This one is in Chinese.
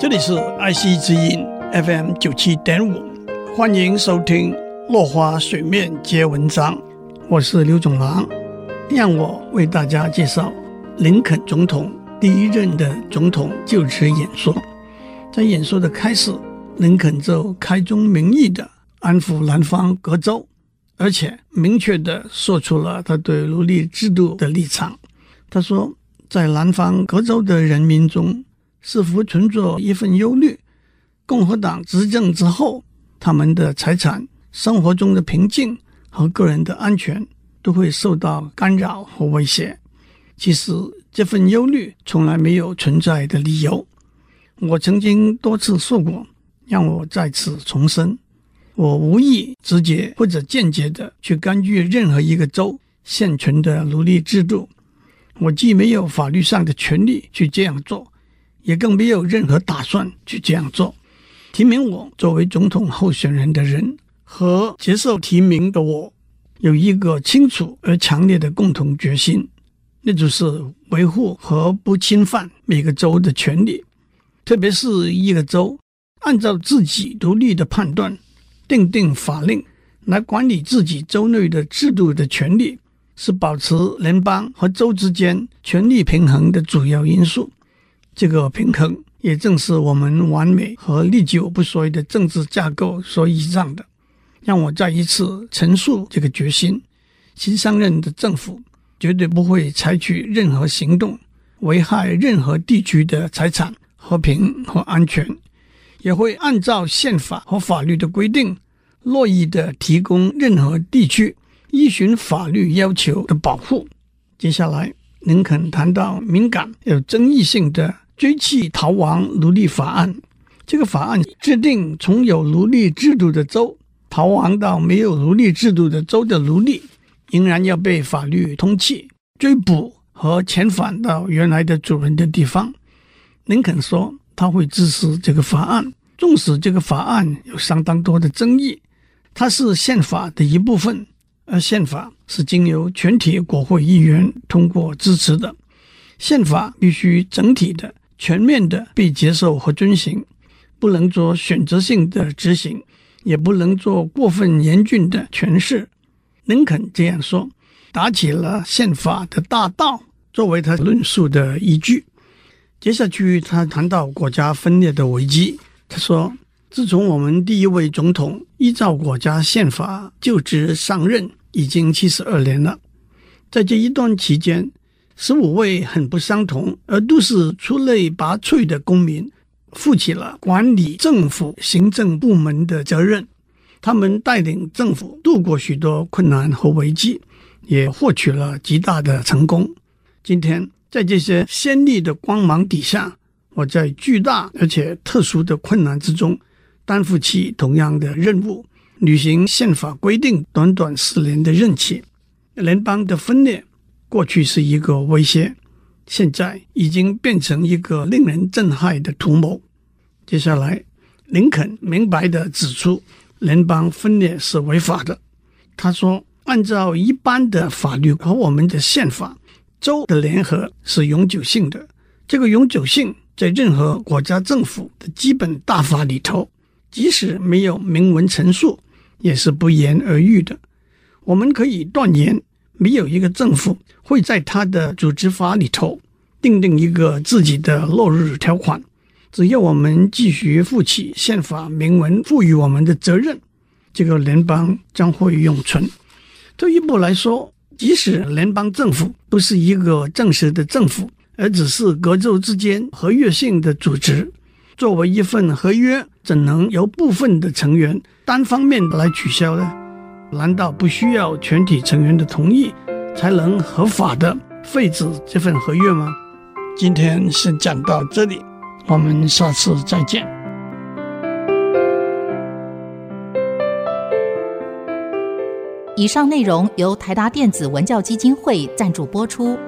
这里是爱惜之音 FM 九七点五，欢迎收听《落花水面皆文章》，我是刘总郎，让我为大家介绍林肯总统第一任的总统就职演说。在演说的开始，林肯就开宗明义地安抚南方各州，而且明确地说出了他对奴隶制度的立场。他说，在南方各州的人民中，似乎存着一份忧虑：共和党执政之后，他们的财产、生活中的平静和个人的安全都会受到干扰和威胁。其实，这份忧虑从来没有存在的理由。我曾经多次说过，让我再次重申：我无意直接或者间接地去干预任何一个州现存的奴隶制度。我既没有法律上的权利去这样做。也更没有任何打算去这样做。提名我作为总统候选人的人和接受提名的我，有一个清楚而强烈的共同决心，那就是维护和不侵犯每个州的权利，特别是一个州按照自己独立的判断订定法令来管理自己州内的制度的权利，是保持联邦和州之间权力平衡的主要因素。这个平衡也正是我们完美和历久不衰的政治架构所依仗的。让我再一次陈述这个决心：新上任的政府绝对不会采取任何行动危害任何地区的财产和平和安全，也会按照宪法和法律的规定，乐意地提供任何地区依循法律要求的保护。接下来，林肯谈到敏感有争议性的。追弃逃亡奴隶法案，这个法案制定，从有奴隶制度的州逃亡到没有奴隶制度的州的奴隶，仍然要被法律通缉、追捕和遣返到原来的主人的地方。林肯说，他会支持这个法案，纵使这个法案有相当多的争议，它是宪法的一部分，而宪法是经由全体国会议员通过支持的，宪法必须整体的。全面的被接受和遵行，不能做选择性的执行，也不能做过分严峻的诠释。林肯这样说，打起了宪法的大道，作为他论述的依据。接下去，他谈到国家分裂的危机。他说：“自从我们第一位总统依照国家宪法就职上任，已经七十二年了，在这一段期间。”十五位很不相同而都是出类拔萃的公民，负起了管理政府行政部门的责任。他们带领政府度过许多困难和危机，也获取了极大的成功。今天，在这些鲜丽的光芒底下，我在巨大而且特殊的困难之中，担负起同样的任务，履行宪法规定短短四年的任期。联邦的分裂。过去是一个威胁，现在已经变成一个令人震撼的图谋。接下来，林肯明白地指出，联邦分裂是违法的。他说：“按照一般的法律和我们的宪法，州的联合是永久性的。这个永久性在任何国家政府的基本大法里头，即使没有明文陈述，也是不言而喻的。我们可以断言。”没有一个政府会在他的组织法里头订定一个自己的落日条款。只要我们继续负起宪法明文赋予我们的责任，这个联邦将会永存。退一步来说，即使联邦政府不是一个正式的政府，而只是各州之间合约性的组织，作为一份合约，怎能由部分的成员单方面来取消呢？难道不需要全体成员的同意才能合法的废止这份合约吗？今天先讲到这里，我们下次再见。以上内容由台达电子文教基金会赞助播出。